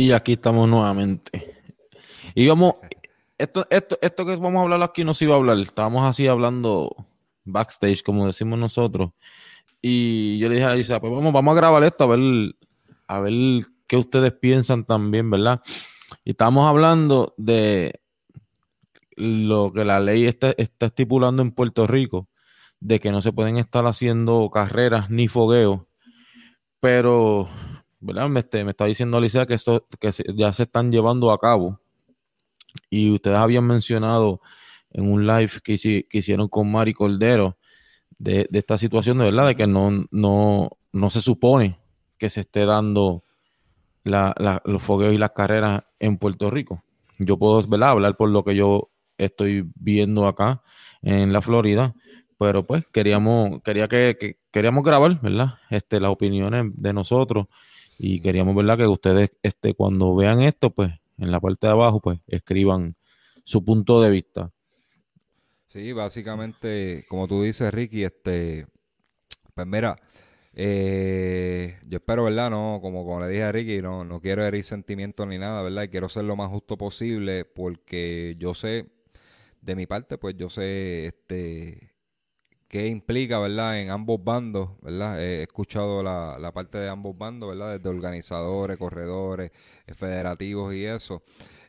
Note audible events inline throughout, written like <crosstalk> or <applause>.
Y aquí estamos nuevamente. Y vamos, esto, esto, esto que vamos a hablar aquí no se iba a hablar. Estábamos así hablando backstage, como decimos nosotros. Y yo le dije a Isa, pues vamos, vamos a grabar esto, a ver, a ver qué ustedes piensan también, ¿verdad? Y estamos hablando de lo que la ley está, está estipulando en Puerto Rico, de que no se pueden estar haciendo carreras ni fogueos. Pero ¿verdad? Me, este, me está diciendo Alicia que esto que ya se están llevando a cabo. Y ustedes habían mencionado en un live que, hicieron con Mari Cordero de, esta situación de verdad, de que no, no, no se supone que se esté dando los fogueos y las carreras en Puerto Rico. Yo puedo ¿verdad? hablar por lo que yo estoy viendo acá en la Florida, pero pues queríamos, quería que, queríamos grabar, ¿verdad? Este, las opiniones de nosotros y queríamos, ¿verdad? Que ustedes, este, cuando vean esto, pues en la parte de abajo, pues escriban su punto de vista. Sí, básicamente, como tú dices, Ricky, este, pues mira, eh, yo espero, ¿verdad? No, como, como le dije a Ricky, no, no quiero herir sentimientos ni nada, ¿verdad? Y quiero ser lo más justo posible porque yo sé, de mi parte, pues yo sé, este, qué implica, ¿verdad? En ambos bandos, ¿verdad? He escuchado la, la parte de ambos bandos, ¿verdad? Desde organizadores, corredores, eh, federativos y eso.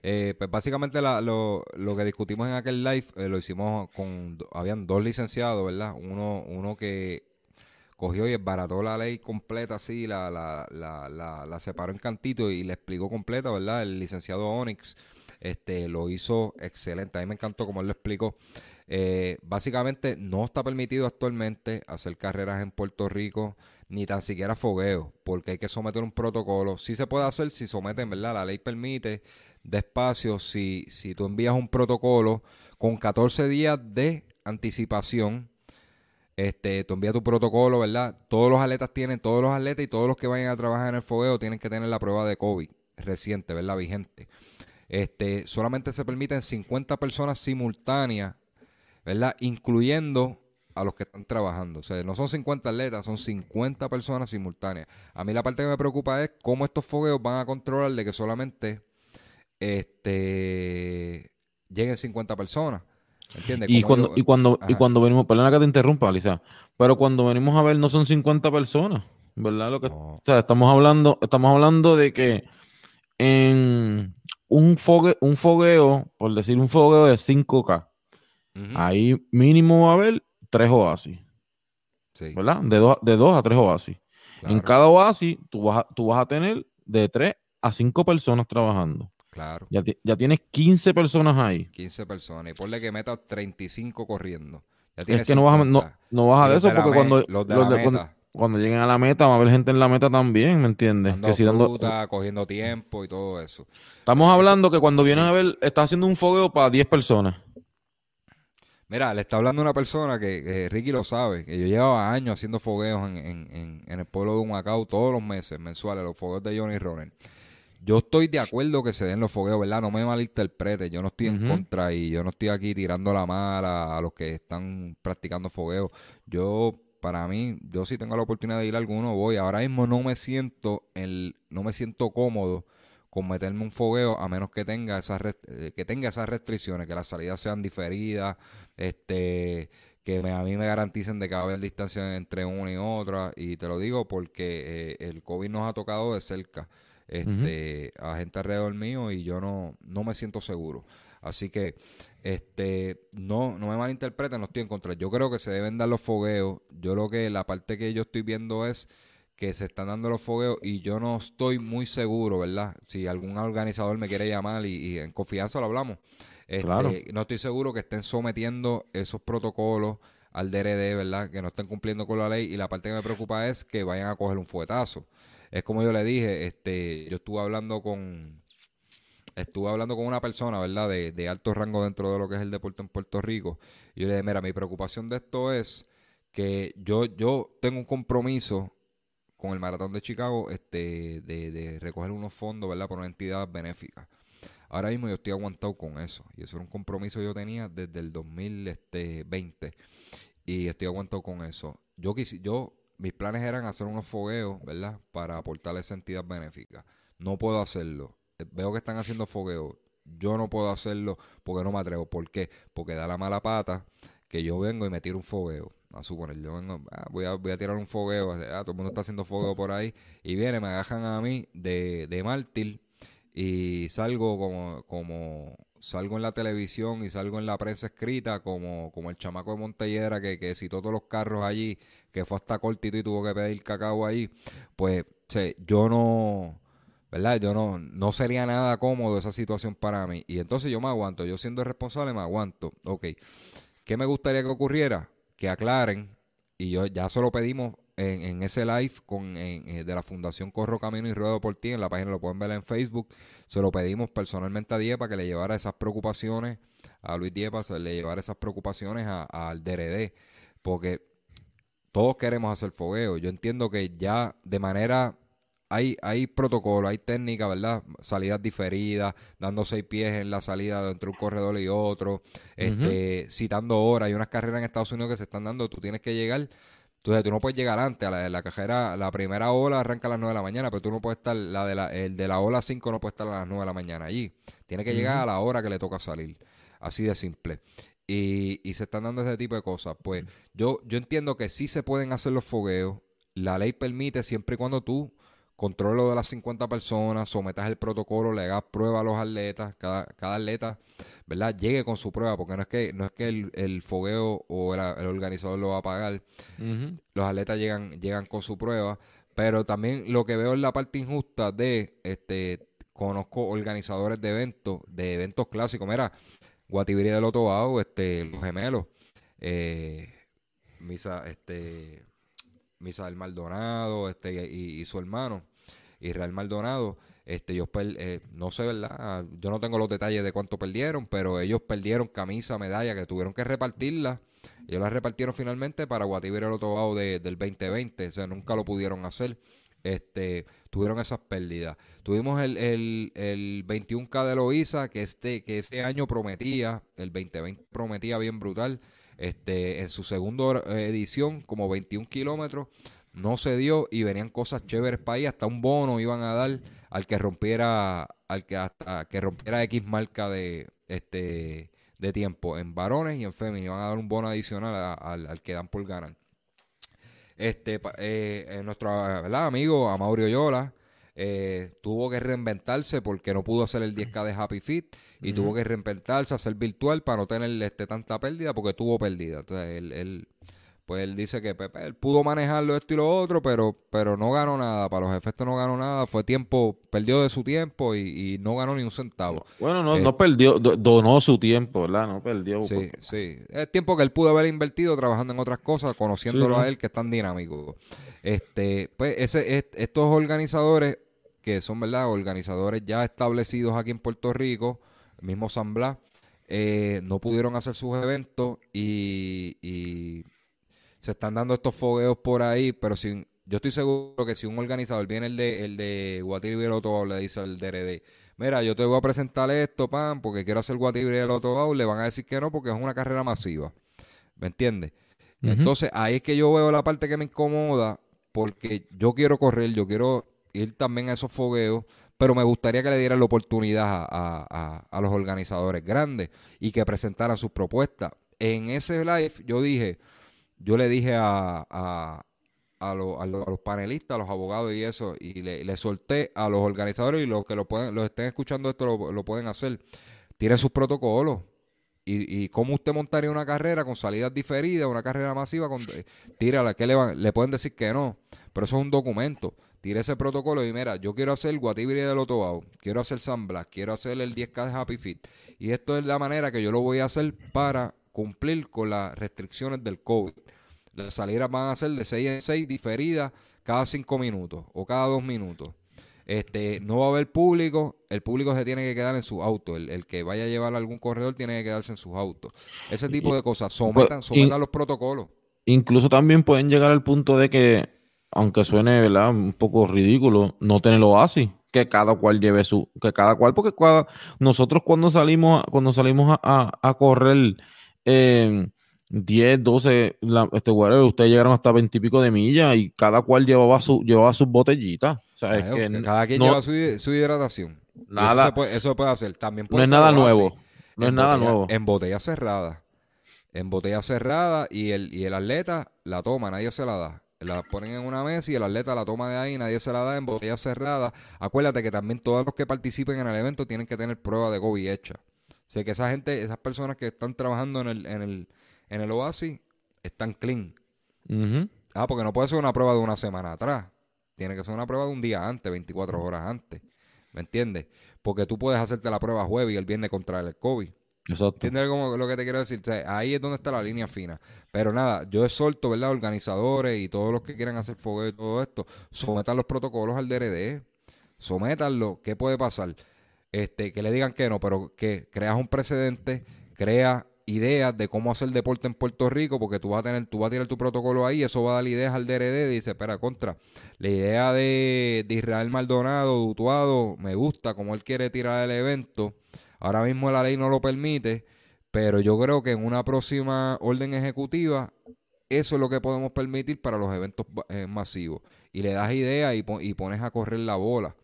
Eh, pues básicamente lo, lo, que discutimos en aquel live eh, lo hicimos con, habían dos licenciados, ¿verdad? Uno, uno que cogió y esbarató la ley completa así, la, la, la, la, la separó en cantito y le explicó completa, ¿verdad? El licenciado Onyx este, lo hizo excelente. A mí me encantó como él lo explicó. Eh, básicamente no está permitido actualmente hacer carreras en Puerto Rico ni tan siquiera fogueo, porque hay que someter un protocolo. Sí se puede hacer si someten, ¿verdad? La ley permite despacio si, si tú envías un protocolo con 14 días de anticipación. Este, tú envías tu protocolo, ¿verdad? Todos los atletas tienen, todos los atletas y todos los que vayan a trabajar en el fogueo tienen que tener la prueba de COVID reciente, ¿verdad? Vigente. Este, solamente se permiten 50 personas simultáneas ¿verdad? Incluyendo a los que están trabajando. O sea, no son 50 atletas, son 50 personas simultáneas. A mí la parte que me preocupa es cómo estos fogueos van a controlar de que solamente este lleguen 50 personas. ¿Entiendes? Y cuando, y cuando, y cuando venimos, perdona que te interrumpa, Alicia, pero cuando venimos a ver no son 50 personas, ¿verdad? Lo que, o sea, estamos hablando, estamos hablando de que en un, fogue, un fogueo, por decir un fogueo de 5K, Ahí mínimo va a haber tres oasis. ¿Verdad? De, de dos a tres oasis. En cada oasis tú vas, a, tú vas a tener de tres a cinco personas trabajando. Claro. Ya, ya tienes 15 personas ahí. 15 personas. Y ponle que metas 35 corriendo. es que no vas a, no, no vas a de eso porque cuando, cuando, lleguen a la meta va a haber gente en la meta también, ¿me entiendes? que si dando, cogiendo tiempo y todo eso. Estamos hablando que cuando vienen a ver, está haciendo un fogueo para 10 personas. Mira, le está hablando una persona que, Ricky lo sabe, que yo llevaba años haciendo fogueos en, en, en, el pueblo de Humacao todos los meses mensuales, los fogueos de Johnny Ronen. Yo estoy de acuerdo que se den los fogueos, ¿verdad? No me malinterprete, yo no estoy en contra y yo no estoy aquí tirando la mala a los que están practicando fogueos. Yo, para mí, yo sí tengo la oportunidad de ir a alguno, voy. Ahora mismo no me siento, el, no me siento cómodo con meterme un fogueo a menos que tenga esas eh, que tenga esas restricciones, que las salidas sean diferidas, este que a mí me garanticen de que va a haber distancia entre una y otra y te lo digo porque eh, el COVID nos ha tocado de cerca este a gente alrededor mío y yo no no me siento seguro. Así que este no no me malinterpreten, no estoy en contra. Yo creo que se deben dar los fogueos. Yo lo que la parte que yo estoy viendo es que se están dando los fogueos y yo no estoy muy seguro, ¿verdad? Si algún organizador me quiere llamar y, en confianza lo hablamos. Este, no estoy seguro que estén sometiendo esos protocolos al DRD, ¿verdad? Que no estén cumpliendo con la ley y la parte que me preocupa es que vayan a coger un fuetazo. Es como yo le dije, este, yo estuve hablando con, estuve hablando con una persona, ¿verdad? De, de, alto rango dentro de lo que es el deporte en Puerto Rico. Y yo le dije, mira, mi preocupación de esto es que yo, yo tengo un compromiso con el Maratón de Chicago este, de, de recoger unos fondos, ¿verdad? Por una entidad benéfica. Ahora mismo yo estoy aguantado con eso. Y eso era un compromiso que yo tenía desde el 2020. Y estoy aguantado con eso. Yo, quisi, yo mis planes eran hacer unos fogueos, ¿verdad? Para aportar a esa entidad benéfica. No puedo hacerlo. Eh, veo que están haciendo fogueos. Yo no puedo hacerlo porque no me atrevo. ¿Por qué? Porque da la mala pata que yo vengo y me tiro un fogueo. A suponer, yo vengo, ah, voy, a, tirar un fogueo. Ah, todo el mundo está haciendo fogueo por ahí. Y viene, me agarran a mí de, de mártir y salgo como, como salgo en la televisión y salgo en la prensa escrita como, como el chamaco de Montellera que, que citó todos los carros allí, que fue hasta cortito y tuvo que pedir cacao ahí, pues yo no, ¿verdad? Yo no, no sería nada cómodo esa situación para mí. Y entonces yo me aguanto, yo siendo responsable me aguanto. Ok, ¿qué me gustaría que ocurriera? Que aclaren, y yo ya se lo pedimos en, ese live con, eh, de la Fundación Corro Camino y Ruedo por Ti, en la página lo pueden ver en Facebook, se lo pedimos personalmente a Diepa que le llevara esas preocupaciones, a Luis Diepa, se le llevara esas preocupaciones al DRD, porque todos queremos hacer fogueo. Yo entiendo que ya de manera hay, hay protocolo, hay técnica, ¿verdad? Salidas diferidas, dando seis pies en la salida entre un corredor y otro, este, citando horas. Hay unas carreras en Estados Unidos que se están dando, tú tienes que llegar entonces tú no puedes llegar antes, a la, la cajera, la primera ola arranca a las 9 de la mañana, pero tú no puedes estar, la de la, el de la ola 5 no puede estar a las 9 de la mañana allí. Tiene que llegar a la hora que le toca salir. Así de simple. Y, y se están dando ese tipo de cosas. Pues yo, yo entiendo que sí se pueden hacer los fogueos. La ley permite siempre y cuando tú controlo de las 50 personas, sometas el protocolo, le hagas prueba a los atletas, cada, cada atleta, ¿verdad? Llegue con su prueba, porque no es que, no es que el, fogueo o el, organizador lo va a pagar. Los atletas llegan, llegan con su prueba. Pero también lo que veo es la parte injusta de este conozco organizadores de eventos, de eventos clásicos. Mira, Guatibiri del Otobao, este, los gemelos, eh, Misa, este, Misa del Maldonado, este, y su hermano Israel Maldonado. Este, ellos eh, no sé, ¿verdad? Yo no tengo los detalles de cuánto perdieron, pero ellos perdieron camisa, medalla, que tuvieron que repartirla. Ellos la repartieron finalmente para Guatibir el Otobao de, del 2020, o sea, nunca lo pudieron hacer. Este, tuvieron esas pérdidas. Tuvimos el, el, el 21K de Loiza, que este, que ese año prometía, el 2020 prometía bien brutal. Este, en su segunda edición, como 21 kilómetros, no se dio y venían cosas chéveres para ahí, hasta un bono iban a dar al que rompiera, al que hasta que rompiera X marca de este de tiempo en varones y en femeninos, iban a dar un bono adicional al, que dan por ganar. Este, eh, eh, nuestro ¿verdad? amigo Amaurio Yola eh, tuvo que reinventarse porque no pudo hacer el 10K de Happy Fit y tuvo que reinventarse, hacer virtual para no tener este, tanta pérdida porque tuvo pérdida. Entonces, él, él pues él dice que Pepe él pudo manejarlo esto y lo otro, pero, pero no ganó nada. Para los efectos no ganó nada. Fue tiempo, perdió de su tiempo y, no ganó ni un centavo. Bueno, no, no eh, perdió, donó su tiempo, ¿verdad? No perdió. Sí, sí. Es tiempo que él pudo haber invertido trabajando en otras cosas, conociéndolo a él, que es tan dinámico. Este, pues ese, estos organizadores, que son, ¿verdad? Organizadores ya establecidos aquí en Puerto Rico, el mismo San Blas, eh, no pudieron hacer sus eventos y se están dando estos fogueos por ahí, pero sin, yo estoy seguro que si un organizador viene el de el de Guatibiri le dice al DRD, mira, yo te voy a presentar esto, pan, porque quiero hacer Guatibiri el le van a decir que no porque es una carrera masiva. ¿Me entiendes? Entonces, ahí es que yo veo la parte que me incomoda, porque yo quiero correr, yo quiero ir también a esos fogueos, pero me gustaría que le dieran la oportunidad a, a los organizadores grandes y que presentaran sus propuestas. En ese live yo dije, yo le dije a, a, a, los panelistas, a los abogados y eso, y le, solté a los organizadores y los que lo pueden, los estén escuchando esto lo, pueden hacer. Tiene sus protocolos. Y, y cómo usted montaría una carrera con salidas diferidas, una carrera masiva, con, eh, tírala, que le, van, le pueden decir que no, pero eso es un documento. Tire ese protocolo y mira, yo quiero hacer Guatibiri del Otobao, quiero hacer San Blas, quiero hacer el 10K de Happy Fit. Y esto es la manera que yo lo voy a hacer para cumplir con las restricciones del COVID. Las salidas van a ser de 6 en 6 diferidas cada 5 minutos o cada 2 minutos. Este, no va a haber público, el público se tiene que quedar en su auto. El, que vaya a llevar algún corredor tiene que quedarse en sus autos. Ese tipo de cosas. Sometan, sometan los protocolos. Incluso también pueden llegar al punto de que, aunque suene ¿verdad? un poco ridículo, no tenerlo así. Que cada cual lleve su, que cada cual, porque nosotros cuando salimos, cuando salimos a, a, correr eh, 10, 12, este, ustedes llegaron hasta 20 y pico de millas y cada cual llevaba, su, llevaba sus botellitas. cada quien lleva su, hidratación. Nada. Eso se, puede, puede, hacer. También no es nada nuevo. No es nada nuevo. En botella cerrada. En botella cerrada y el, y el atleta la toma, nadie se la da. La ponen en una mesa y el atleta la toma de ahí, nadie se la da en botella cerrada. Acuérdate que también todos los que participen en el evento tienen que tener prueba de COVID hecha. O sea que esa gente, esas personas que están trabajando en el, en el, en el Oasis están clean. Ah, porque no puede ser una prueba de una semana atrás. Tiene que ser una prueba de un día antes, 24 horas antes. ¿Me entiendes? Porque tú puedes hacerte la prueba jueves y el viernes contra el COVID. Exacto. ¿Entiendes lo que te quiero decir? ahí es donde está la línea fina. Pero nada, yo exhorto, ¿verdad? Organizadores y todos los que quieran hacer fogueo y todo esto, sometan los protocolos al DRD. Sométanlo. ¿Qué puede pasar? Este, que le digan que no, pero que creas un precedente, crea ideas de cómo hacer deporte en Puerto Rico, porque tú vas a tener, tú vas a tirar tu protocolo ahí, eso va a dar ideas al DRD, dice, espera, contra, la idea de, Israel Maldonado, Dutuado, me gusta como él quiere tirar el evento, ahora mismo la ley no lo permite, pero yo creo que en una próxima orden ejecutiva, eso es lo que podemos permitir para los eventos eh, masivos, y le das ideas y, y pones a correr la bola,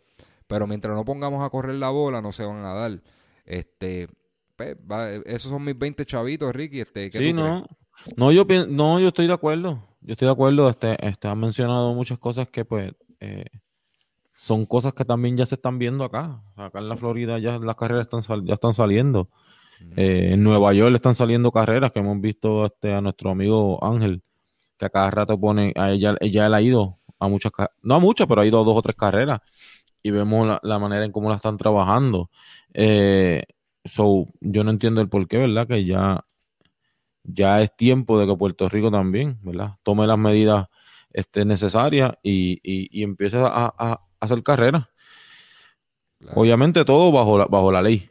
pero mientras no pongamos a correr la bola, no se van a dar. Este, pues, esos son mis 20 chavitos, Ricky. Este, sí, no. No yo, no, yo estoy de acuerdo. Yo estoy de acuerdo. Este, este, han mencionado muchas cosas que, pues, eh, son cosas que también ya se están viendo acá. Acá en la Florida ya las carreras están ya están saliendo. Eh, en Nueva York están saliendo carreras que hemos visto este, a nuestro amigo Ángel, que a cada rato pone, a ella, ella él ha ido a muchas, no a muchas, pero ha ido a dos o tres carreras y vemos la, la manera en cómo la están trabajando. Eh, So, yo no entiendo el por qué, ¿verdad? Que ya, ya es tiempo de que Puerto Rico también, ¿verdad? Tome las medidas este, necesarias y, y, empiece a, hacer carrera. Obviamente todo bajo la, bajo la ley.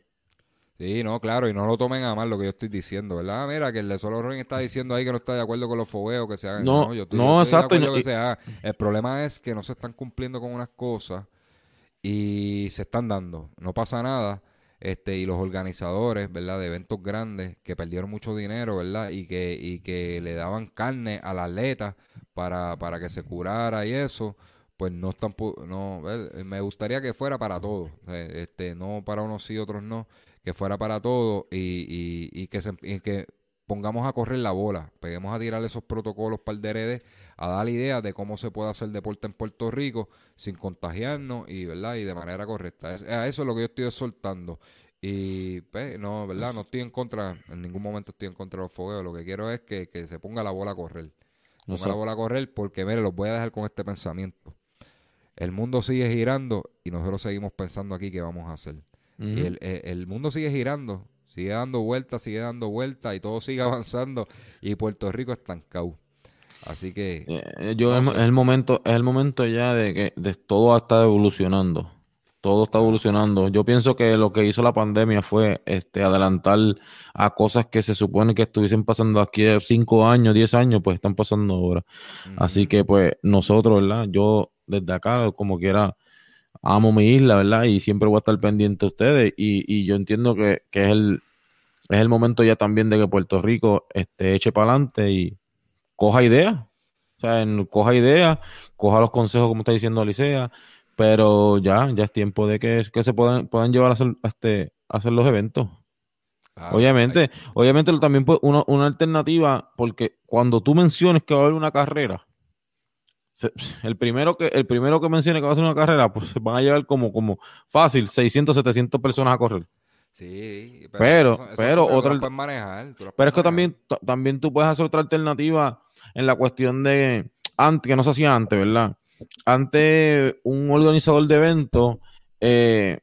Sí, no, claro, y no lo tomen a mal lo que yo estoy diciendo, ¿verdad? Mira, que el de Solo Ring está diciendo ahí que no está de acuerdo con los fogueos que se hagan. No, yo estoy, no exacto. que se El problema es que no se están cumpliendo con unas cosas y se están dando. No pasa nada este, y los organizadores, ¿verdad? De eventos grandes que perdieron mucho dinero, ¿verdad? Y que, y que le daban carne al atleta para, para que se curara y eso, pues no están, no, me gustaría que fuera para todos, este, no para unos sí, otros no, que fuera para todos y, y, y que, se, y que pongamos a correr la bola, peguemos a tirar esos protocolos para el DRD, a dar idea de cómo se puede hacer deporte en Puerto Rico sin contagiarnos y, ¿verdad? y de manera correcta. a eso es lo que yo estoy soltando. Y pues, no, ¿verdad? No estoy en contra, en ningún momento estoy en contra de los fogueos. Lo que quiero es que, se ponga la bola a correr. Ponga la bola a correr porque, mire, los voy a dejar con este pensamiento. El mundo sigue girando y nosotros seguimos pensando aquí qué vamos a hacer. y el, el, mundo sigue girando sigue dando vueltas, sigue dando vueltas y todo sigue <laughs> avanzando y Puerto Rico estancado. Así que eh, yo es, el momento, es el momento ya de que de todo está evolucionando. Todo está evolucionando. Yo pienso que lo que hizo la pandemia fue este adelantar a cosas que se supone que estuviesen pasando aquí cinco años, diez años, pues están pasando ahora. Así que pues nosotros, ¿verdad? Yo desde acá, como quiera, amo mi isla, ¿verdad? Y siempre voy a estar pendiente de ustedes. Y, y yo entiendo que, que es el, es el momento ya también de que Puerto Rico este, eche para adelante y coja ideas. O sea, en, coja ideas, coja los consejos, como está diciendo Alicia, pero ya, ya es tiempo de que, que se puedan, puedan llevar a hacer, este, hacer los eventos. obviamente, obviamente también pues, una, una alternativa, porque cuando tú menciones que va a haber una carrera, el primero que el primero que mencione que va a hacer una carrera, pues se van a llevar como, como fácil 600, 700 personas a correr. Sí, pero, pero, otra manejar, pero es que también, también tú puedes hacer otra alternativa en la cuestión de antes, que no se hacía antes, ¿verdad? Antes un organizador de evento eh,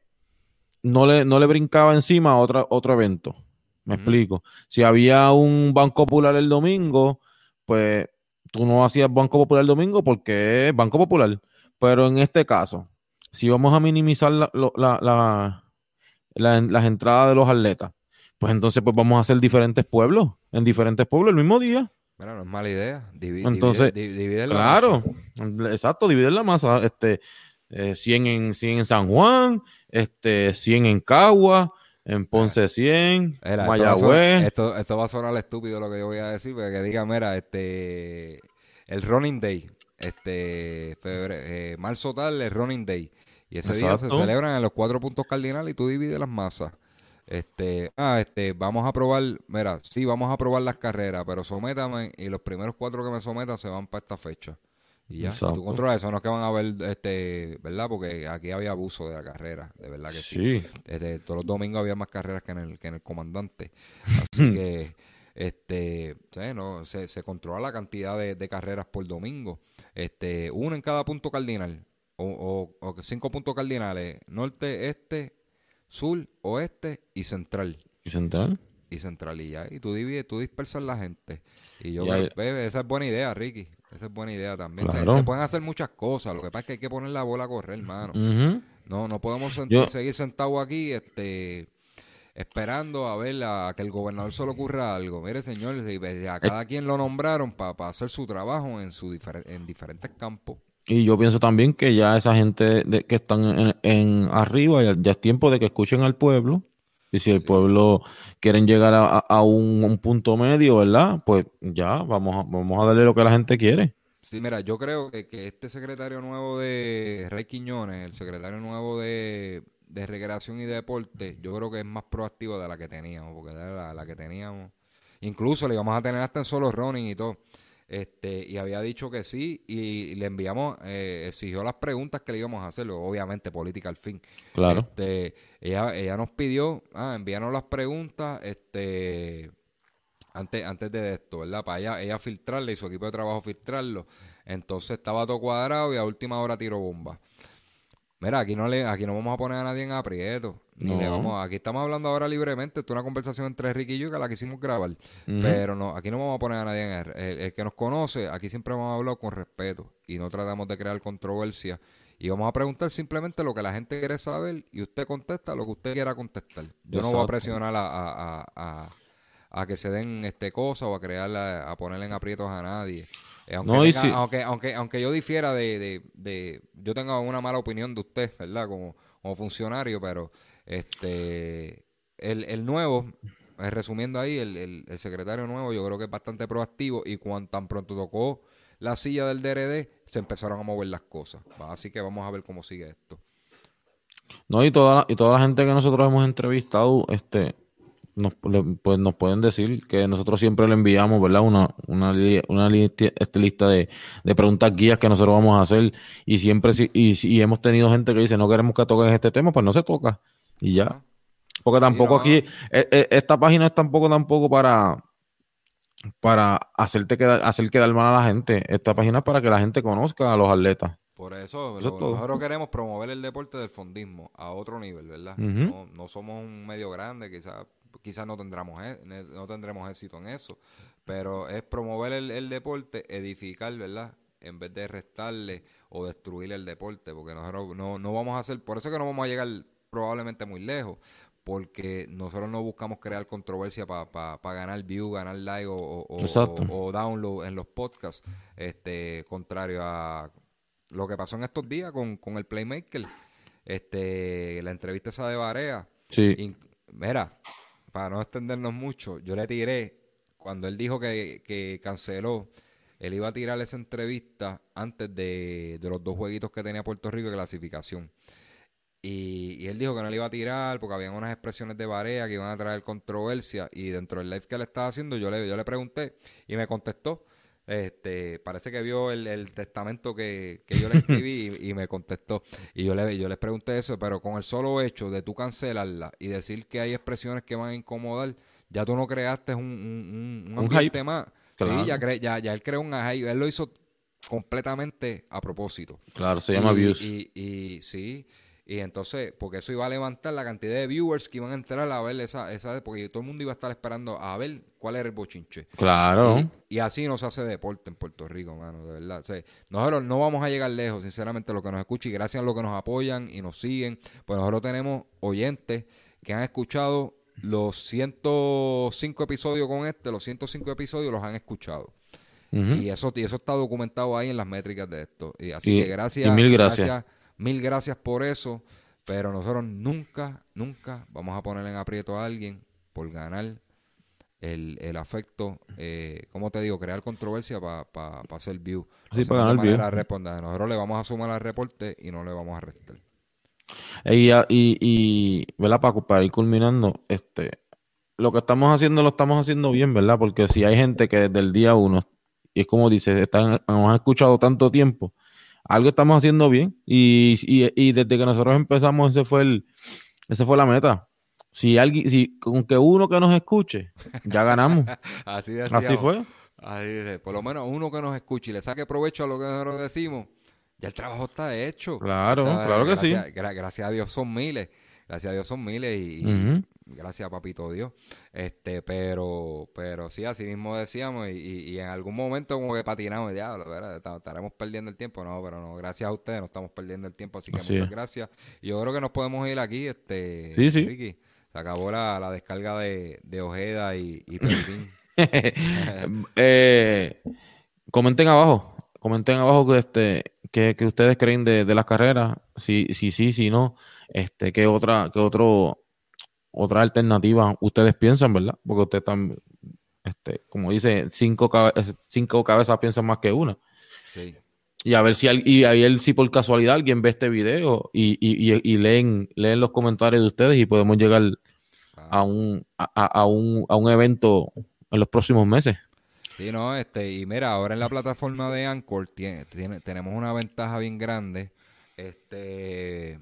no, le, no le brincaba encima a otra, otro evento. Me explico. Si había un Banco Popular el domingo, pues tú no hacías Banco Popular el domingo porque es Banco Popular. Pero en este caso, si vamos a minimizar la, las entradas de los atletas, pues entonces pues vamos a hacer diferentes pueblos, en diferentes pueblos el mismo día. Bueno, no es mala idea. entonces, dividir, la claro, exacto, dividir la masa. Este, 100, eh, en, 100 en San Juan, este, 100 en Cagua, en Ponce 100, Mayagüez. Esto, esto, va a sonar estúpido lo que yo voy a decir, porque que diga, mira, este, el Running Day, este, febrero, eh, marzo tal, el Running Day. Y ese día se celebran en los cuatro puntos cardinales y tú divides las masas. Este, ah, este, vamos a probar, mira, sí, vamos a probar las carreras, pero sométame y los primeros cuatro que me sometan se van para esta fecha. Y ya, tú controlas eso, no es que van a ver, este, ¿verdad? Porque aquí había abuso de la carrera, de verdad que sí. Este, todos los domingos había más carreras que en el, que en el comandante. <laughs> Así que, este, no, se, se controla la cantidad de, de, carreras por domingo. Este, uno en cada punto cardinal, o, o, o cinco puntos cardinales, norte, este, sur, oeste y central. ¿Y central? Y central, y ya. Y tú divides, tú dispersas la gente. Y yo, esa es buena idea, Ricky. Esa es buena idea también. se pueden hacer muchas cosas. Lo que pasa es que hay que poner la bola a correr, hermano. No, no podemos seguir sentados aquí, este esperando a ver a, que el gobernador se le ocurra algo. Mire, señor, a cada quien lo nombraron para hacer su trabajo en, su en diferentes campos. Y yo pienso también que ya esa gente de, que están en, arriba, ya, es tiempo de que escuchen al pueblo. Y si el pueblo quieren llegar a, un, punto medio, ¿verdad? Pues ya, vamos a, vamos a darle lo que la gente quiere. Sí, mira, yo creo que, este secretario nuevo de Rey Quiñones, el secretario nuevo de, Recreación y Deporte, yo creo que es más proactivo de la que teníamos, porque la, la que teníamos, incluso le íbamos a tener hasta en solo running y todo. Este, y había dicho que sí, y, le enviamos, eh, exigió las preguntas que le íbamos a hacer, obviamente política al fin. Claro. Este, ella, ella nos pidió, ah, envíanos las preguntas, este, antes, antes de esto, ¿verdad? Para ella, ella filtrarle y su equipo de trabajo filtrarlo. Entonces estaba todo cuadrado y a última hora tiró bomba. Mira, aquí no le, aquí no vamos a poner a nadie en aprieto. Ni le vamos, aquí estamos hablando ahora libremente. Esto es una conversación entre Ricky y yo que la quisimos grabar. Pero no, aquí no vamos a poner a nadie en el, el, que nos conoce, aquí siempre vamos a hablar con respeto y no tratamos de crear controversia. Y vamos a preguntar simplemente lo que la gente quiere saber y usted contesta lo que usted quiera contestar. Yo no voy a presionar a, a, que se den este cosas o a crear a ponerle en aprietos a nadie. Eh, aunque, aunque, aunque, yo difiera de, de, yo tengo una mala opinión de usted, ¿verdad? Como, como funcionario, pero este el, el nuevo, eh, resumiendo ahí, el, el, secretario nuevo yo creo que es bastante proactivo y cuando tan pronto tocó la silla del DRD, se empezaron a mover las cosas. Así que vamos a ver cómo sigue esto. No, y toda, y toda la gente que nosotros hemos entrevistado, este, nos, pues nos pueden decir que nosotros siempre le enviamos, ¿verdad? Una, una, una lista, este, lista de, preguntas guías que nosotros vamos a hacer y siempre, y, y hemos tenido gente que dice, no queremos que toques este tema, pues no se toca y ya. Porque tampoco aquí, e, e, esta página es tampoco tampoco para para hacerte quedar, hacer quedar mal a la gente. Esta página es para que la gente conozca a los atletas. Por eso, nosotros queremos promover el deporte del fondismo a otro nivel, ¿verdad? no, no, somos un medio grande, quizás quizás no tendremos, e, no tendremos éxito en eso, pero es promover el, deporte, edificar, ¿verdad? En vez de restarle o destruir el deporte, porque nosotros no, no vamos a hacer, por eso que no vamos a llegar probablemente muy lejos, porque nosotros no buscamos crear controversia para ganar view, ganar like o, o, download en los podcasts, este contrario a lo que pasó en estos días con, con el Playmaker, este la entrevista esa de Barea. Sí. mira, para no extendernos mucho, yo le tiré, cuando él dijo que, canceló, él iba a tirar esa entrevista antes de, los dos jueguitos que tenía Puerto Rico de clasificación. Y, él dijo que no le iba a tirar porque habían unas expresiones de Barea que iban a traer controversia. Y dentro del live que él estaba haciendo, yo le, yo le pregunté y me contestó. Este, parece que vio el, testamento que, yo le escribí y, me contestó. Y yo le yo les pregunté eso, pero con el solo hecho de tú cancelarla y decir que hay expresiones que van a incomodar, ya tú no creaste un, un, un ambiente más. Sí, ya, ya, ya él creó un hype. Él lo hizo completamente a propósito. Claro, se llama views. Y, y, sí, Y entonces, porque eso iba a levantar la cantidad de viewers que iban a entrar a ver esa, esa porque todo el mundo iba a estar esperando a ver cuál era el bochinche. Claro. Y, así no se hace deporte en Puerto Rico, mano, de verdad. nosotros no vamos a llegar lejos, sinceramente, lo que nos escucha y gracias a lo que nos apoyan y nos siguen, pues nosotros tenemos oyentes que han escuchado los 105 episodios con este, los 105 episodios los han escuchado. Y eso y eso está documentado ahí en las métricas de esto. Y así que gracias, mil gracias. Mil gracias por eso. Pero nosotros nunca, nunca vamos a poner en aprieto a alguien por ganar el, el afecto, eh, como te digo, crear controversia para pa, hacer view. Sí, para ganar view. Nosotros le vamos a sumar al reporte y no le vamos a restar. Y, y, y ¿verdad, Paco? Para ir culminando, este, lo que estamos haciendo lo estamos haciendo bien, ¿verdad? Porque si hay gente que desde el día uno, y es como dice, están, nos han escuchado tanto tiempo, algo estamos haciendo bien. Y, y, desde que nosotros empezamos, ese fue el, ese fue la meta. Si alguien, si con que uno que nos escuche, ya ganamos. <laughs> Así, así fue. por lo menos uno que nos escuche y le saque provecho a lo que nosotros decimos, ya el trabajo está hecho. Claro, claro que sí. gracias a Dios son miles. Gracias a Dios son miles y, gracias papito Dios. Este, pero, pero sí, así mismo decíamos, y, en algún momento como que patinamos, ya, ¿verdad? estaremos perdiendo el tiempo, no, pero no, gracias a ustedes no estamos perdiendo el tiempo, así que muchas gracias. Y yo creo que nos podemos ir aquí, este, sí, sí. Se acabó la, descarga de, Ojeda y, y <laughs> eh, comenten abajo, comenten abajo que este que, ustedes creen de, de las carreras, si sí, si, si, no, este, qué otra, qué otro otra alternativa ustedes piensan, ¿verdad? Porque ustedes están, este, como dice, cinco, cinco cabezas piensan más que una. Sí. Y a ver si y ahí si por casualidad alguien ve este video y, y, leen, leen los comentarios de ustedes y podemos llegar a, un, a, un, a un evento en los próximos meses. Sí, no, este, y mira, ahora en la plataforma de Anchor tiene, tenemos una ventaja bien grande, este,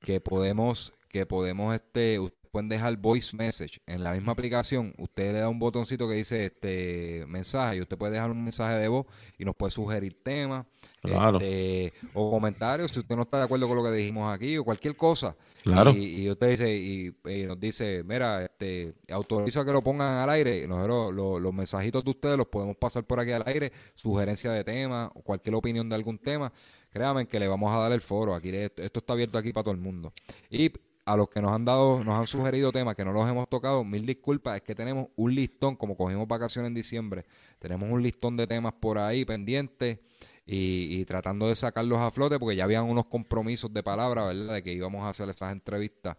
que podemos, que podemos, este, pueden dejar voice message en la misma aplicación. Usted le da un botoncito que dice este mensaje y usted puede dejar un mensaje de voz y nos puede sugerir temas este, o comentarios si usted no está de acuerdo con lo que dijimos aquí o cualquier cosa. Claro. Y, usted dice y, nos dice, mira, este, autoriza que lo pongan al aire. Nosotros los mensajitos de ustedes los podemos pasar por aquí al aire, sugerencia de tema o cualquier opinión de algún tema. Créanme que le vamos a dar el foro. Aquí esto está abierto aquí para todo el mundo. Y a los que nos han dado, nos han sugerido temas que no los hemos tocado, mil disculpas, es que tenemos un listón, como cogimos vacaciones en diciembre, tenemos un listón de temas por ahí pendientes y, tratando de sacarlos a flote, porque ya habían unos compromisos de palabra, ¿verdad? De que íbamos a hacer esas entrevistas.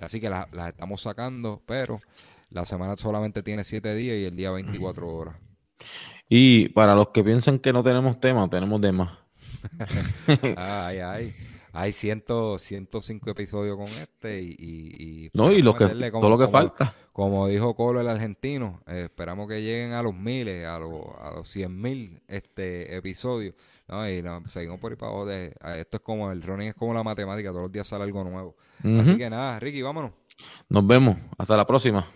Así que las, estamos sacando, pero la semana solamente tiene siete días y el día 24 horas. Y para los que piensan que no tenemos tema, tenemos temas. <laughs> ay, ay hay 105 episodios con este y... no, y lo que, todo lo que falta. Como dijo Colo el argentino, eh, esperamos que lleguen a los miles, a los, a los 100 mil este, episodios. ¿no? Y seguimos por ahí para abajo. De, esto es como, el running es como la matemática, todos los días sale algo nuevo. Así que nada, Ricky, vámonos. Nos vemos, hasta la próxima.